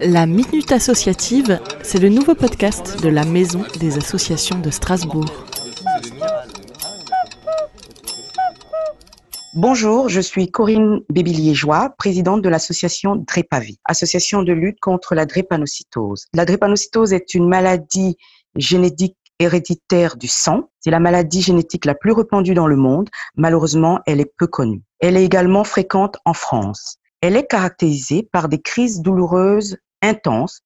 La Minute Associative, c'est le nouveau podcast de la Maison des Associations de Strasbourg. Bonjour, je suis Corinne Bébillier-Joie, présidente de l'association Drépavi, association de lutte contre la drépanocytose. La drépanocytose est une maladie génétique héréditaire du sang. C'est la maladie génétique la plus répandue dans le monde. Malheureusement, elle est peu connue. Elle est également fréquente en France. Elle est caractérisée par des crises douloureuses intenses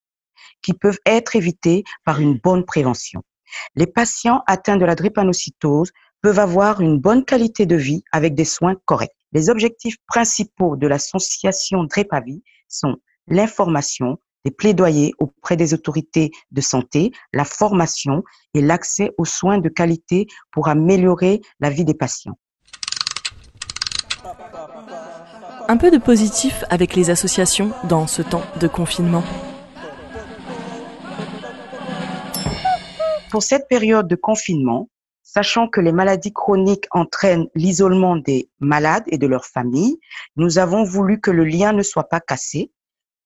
qui peuvent être évitées par une bonne prévention. Les patients atteints de la drépanocytose peuvent avoir une bonne qualité de vie avec des soins corrects. Les objectifs principaux de l'association Drépavi sont l'information, des plaidoyers auprès des autorités de santé, la formation et l'accès aux soins de qualité pour améliorer la vie des patients. Un peu de positif avec les associations dans ce temps de confinement. Pour cette période de confinement, sachant que les maladies chroniques entraînent l'isolement des malades et de leurs familles, nous avons voulu que le lien ne soit pas cassé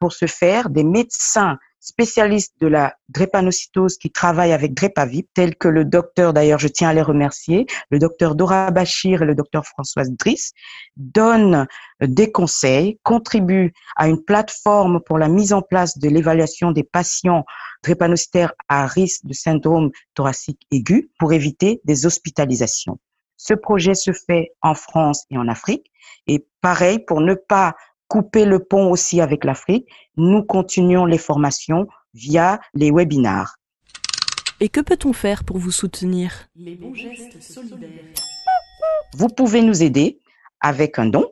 pour ce faire, des médecins spécialistes de la drépanocytose qui travaillent avec Drépavip, tels que le docteur, d'ailleurs je tiens à les remercier, le docteur Dora Bachir et le docteur Françoise Driss, donnent des conseils, contribuent à une plateforme pour la mise en place de l'évaluation des patients drépanocytaires à risque de syndrome thoracique aigu pour éviter des hospitalisations. Ce projet se fait en France et en Afrique. Et pareil, pour ne pas couper le pont aussi avec l'Afrique, nous continuons les formations via les webinars. Et que peut-on faire pour vous soutenir? Les bons gestes solidaires. Vous pouvez nous aider avec un don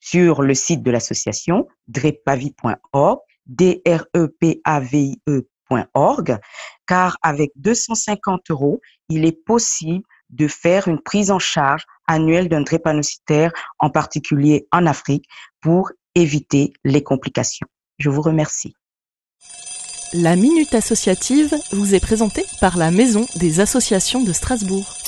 sur le site de l'association drepavi.org, d r e p a v i e.org, car avec 250 euros, il est possible de faire une prise en charge annuelle d'un drépanocytaire, en particulier en Afrique, pour éviter les complications. Je vous remercie. La Minute Associative vous est présentée par la Maison des Associations de Strasbourg.